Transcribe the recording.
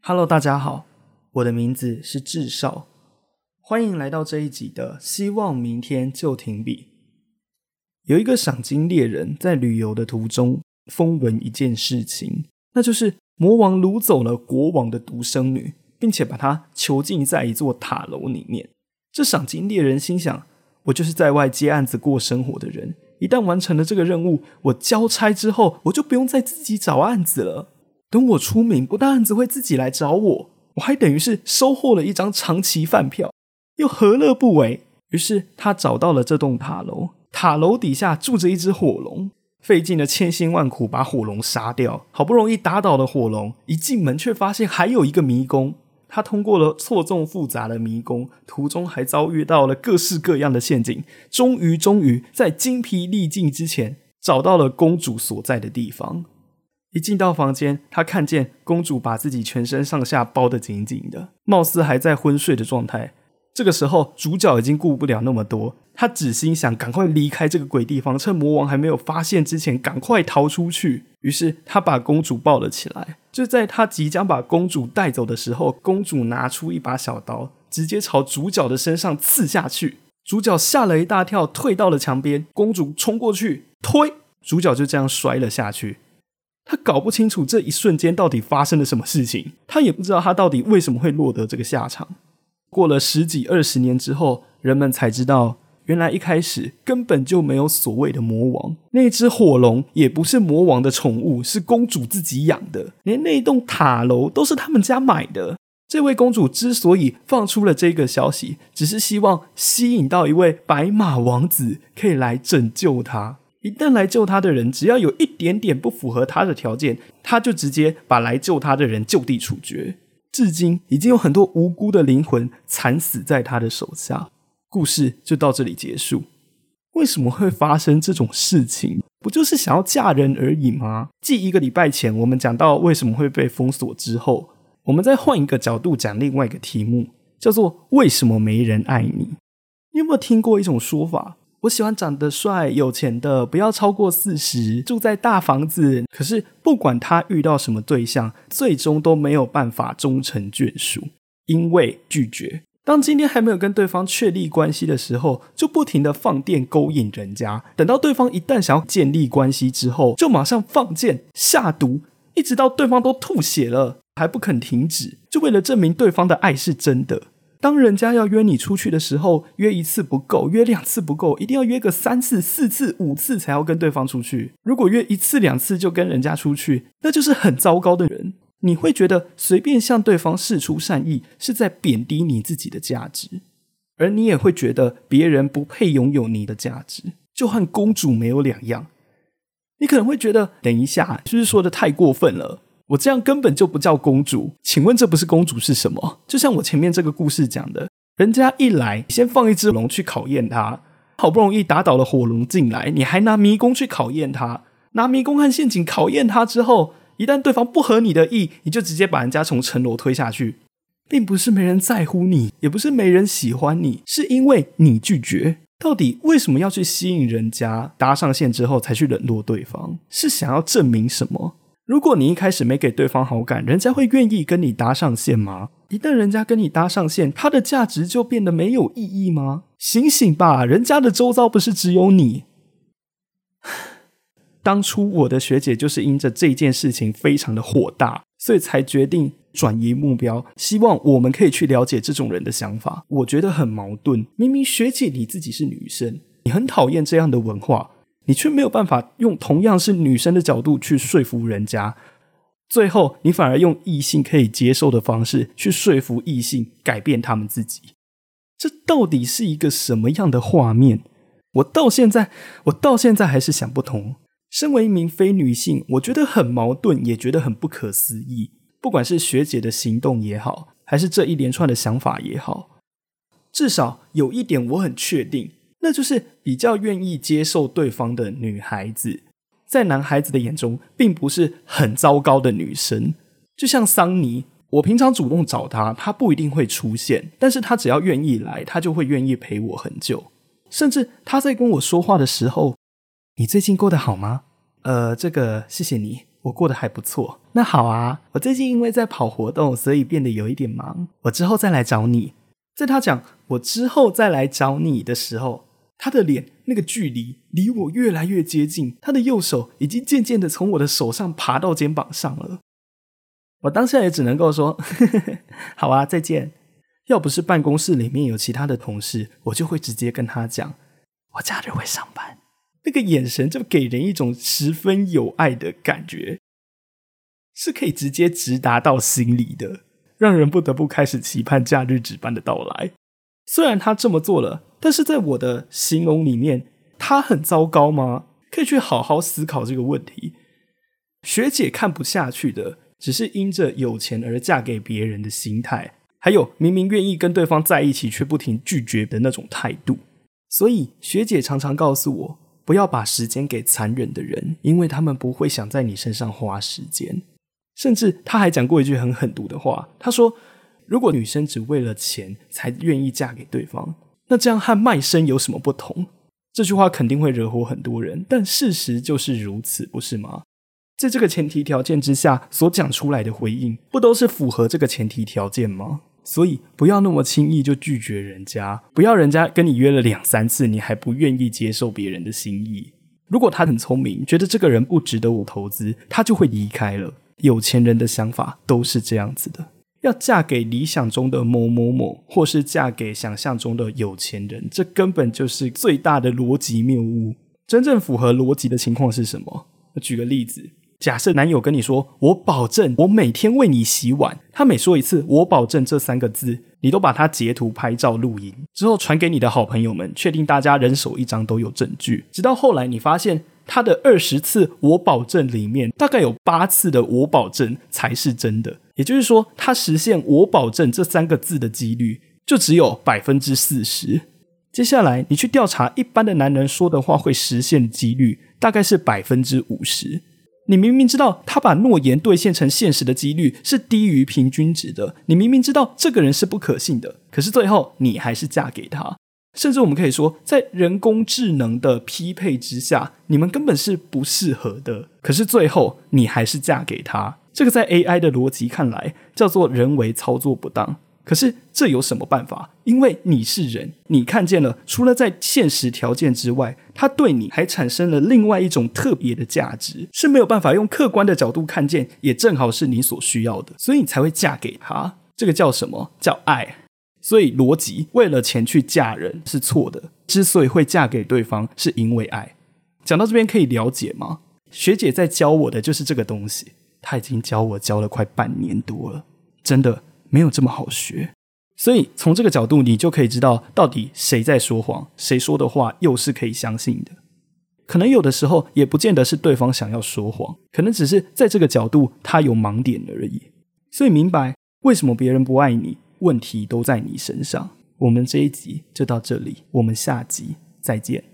Hello，大家好，我的名字是智少，欢迎来到这一集的《希望明天就停笔》。有一个赏金猎人在旅游的途中，风闻一件事情，那就是魔王掳走了国王的独生女，并且把她囚禁在一座塔楼里面。这赏金猎人心想：我就是在外接案子过生活的人，一旦完成了这个任务，我交差之后，我就不用再自己找案子了。等我出名，不但案子会自己来找我，我还等于是收获了一张长期饭票，又何乐不为？于是他找到了这栋塔楼，塔楼底下住着一只火龙，费尽了千辛万苦把火龙杀掉，好不容易打倒了火龙，一进门却发现还有一个迷宫。他通过了错综复杂的迷宫，途中还遭遇到了各式各样的陷阱，终于终于在精疲力尽之前，找到了公主所在的地方。一进到房间，他看见公主把自己全身上下包得紧紧的，貌似还在昏睡的状态。这个时候，主角已经顾不了那么多，他只心想赶快离开这个鬼地方，趁魔王还没有发现之前，赶快逃出去。于是，他把公主抱了起来。就在他即将把公主带走的时候，公主拿出一把小刀，直接朝主角的身上刺下去。主角吓了一大跳，退到了墙边。公主冲过去推，主角就这样摔了下去。他搞不清楚这一瞬间到底发生了什么事情，他也不知道他到底为什么会落得这个下场。过了十几二十年之后，人们才知道，原来一开始根本就没有所谓的魔王，那只火龙也不是魔王的宠物，是公主自己养的，连那栋塔楼都是他们家买的。这位公主之所以放出了这个消息，只是希望吸引到一位白马王子，可以来拯救她。一旦来救她的人，只要有一点点不符合她的条件，她就直接把来救她的人就地处决。至今已经有很多无辜的灵魂惨死在他的手下。故事就到这里结束。为什么会发生这种事情？不就是想要嫁人而已吗？继一个礼拜前我们讲到为什么会被封锁之后，我们再换一个角度讲另外一个题目，叫做为什么没人爱你？你有没有听过一种说法？我喜欢长得帅、有钱的，不要超过四十，住在大房子。可是不管他遇到什么对象，最终都没有办法终成眷属，因为拒绝。当今天还没有跟对方确立关系的时候，就不停的放电勾引人家。等到对方一旦想要建立关系之后，就马上放箭下毒，一直到对方都吐血了还不肯停止，就为了证明对方的爱是真的。当人家要约你出去的时候，约一次不够，约两次不够，一定要约个三次、四次、五次才要跟对方出去。如果约一次两次就跟人家出去，那就是很糟糕的人。你会觉得随便向对方示出善意是在贬低你自己的价值，而你也会觉得别人不配拥有你的价值，就和公主没有两样。你可能会觉得，等一下，是不是说的太过分了？我这样根本就不叫公主，请问这不是公主是什么？就像我前面这个故事讲的，人家一来先放一只龙去考验他，好不容易打倒了火龙进来，你还拿迷宫去考验他，拿迷宫和陷阱考验他之后，一旦对方不合你的意，你就直接把人家从城楼推下去，并不是没人在乎你，也不是没人喜欢你，是因为你拒绝。到底为什么要去吸引人家搭上线之后才去冷落对方？是想要证明什么？如果你一开始没给对方好感，人家会愿意跟你搭上线吗？一旦人家跟你搭上线，他的价值就变得没有意义吗？醒醒吧，人家的周遭不是只有你。当初我的学姐就是因着这件事情非常的火大，所以才决定转移目标，希望我们可以去了解这种人的想法。我觉得很矛盾，明明学姐你自己是女生，你很讨厌这样的文化。你却没有办法用同样是女生的角度去说服人家，最后你反而用异性可以接受的方式去说服异性改变他们自己，这到底是一个什么样的画面？我到现在，我到现在还是想不通。身为一名非女性，我觉得很矛盾，也觉得很不可思议。不管是学姐的行动也好，还是这一连串的想法也好，至少有一点我很确定。那就是比较愿意接受对方的女孩子，在男孩子的眼中并不是很糟糕的女生。就像桑尼，我平常主动找他，他不一定会出现，但是他只要愿意来，他就会愿意陪我很久。甚至他在跟我说话的时候，你最近过得好吗？呃，这个谢谢你，我过得还不错。那好啊，我最近因为在跑活动，所以变得有一点忙，我之后再来找你。在他讲我之后再来找你的时候，他的脸那个距离离我越来越接近，他的右手已经渐渐的从我的手上爬到肩膀上了。我当下也只能够说，好啊，再见。要不是办公室里面有其他的同事，我就会直接跟他讲，我假日会上班。那个眼神就给人一种十分有爱的感觉，是可以直接直达到心里的，让人不得不开始期盼假日值班的到来。虽然他这么做了，但是在我的形容里面，他很糟糕吗？可以去好好思考这个问题。学姐看不下去的。只是因着有钱而嫁给别人的心态，还有明明愿意跟对方在一起却不停拒绝的那种态度，所以学姐常常告诉我，不要把时间给残忍的人，因为他们不会想在你身上花时间。甚至他还讲过一句很狠毒的话，他说：“如果女生只为了钱才愿意嫁给对方，那这样和卖身有什么不同？”这句话肯定会惹火很多人，但事实就是如此，不是吗？在这个前提条件之下所讲出来的回应，不都是符合这个前提条件吗？所以不要那么轻易就拒绝人家，不要人家跟你约了两三次，你还不愿意接受别人的心意。如果他很聪明，觉得这个人不值得我投资，他就会离开了。有钱人的想法都是这样子的：要嫁给理想中的某某某，或是嫁给想象中的有钱人，这根本就是最大的逻辑谬误。真正符合逻辑的情况是什么？举个例子。假设男友跟你说：“我保证，我每天为你洗碗。”他每说一次“我保证”这三个字，你都把它截图、拍照、录音之后传给你的好朋友们，确定大家人手一张都有证据。直到后来，你发现他的二十次“我保证”里面，大概有八次的“我保证”才是真的。也就是说，他实现“我保证”这三个字的几率就只有百分之四十。接下来，你去调查一般的男人说的话会实现的几率，大概是百分之五十。你明明知道他把诺言兑现成现实的几率是低于平均值的，你明明知道这个人是不可信的，可是最后你还是嫁给他。甚至我们可以说，在人工智能的匹配之下，你们根本是不适合的，可是最后你还是嫁给他。这个在 AI 的逻辑看来，叫做人为操作不当。可是这有什么办法？因为你是人，你看见了，除了在现实条件之外，他对你还产生了另外一种特别的价值，是没有办法用客观的角度看见，也正好是你所需要的，所以你才会嫁给他。这个叫什么？叫爱。所以逻辑为了钱去嫁人是错的，之所以会嫁给对方，是因为爱。讲到这边可以了解吗？学姐在教我的就是这个东西，他已经教我教了快半年多了，真的。没有这么好学，所以从这个角度，你就可以知道到底谁在说谎，谁说的话又是可以相信的。可能有的时候也不见得是对方想要说谎，可能只是在这个角度他有盲点而已。所以明白为什么别人不爱你，问题都在你身上。我们这一集就到这里，我们下集再见。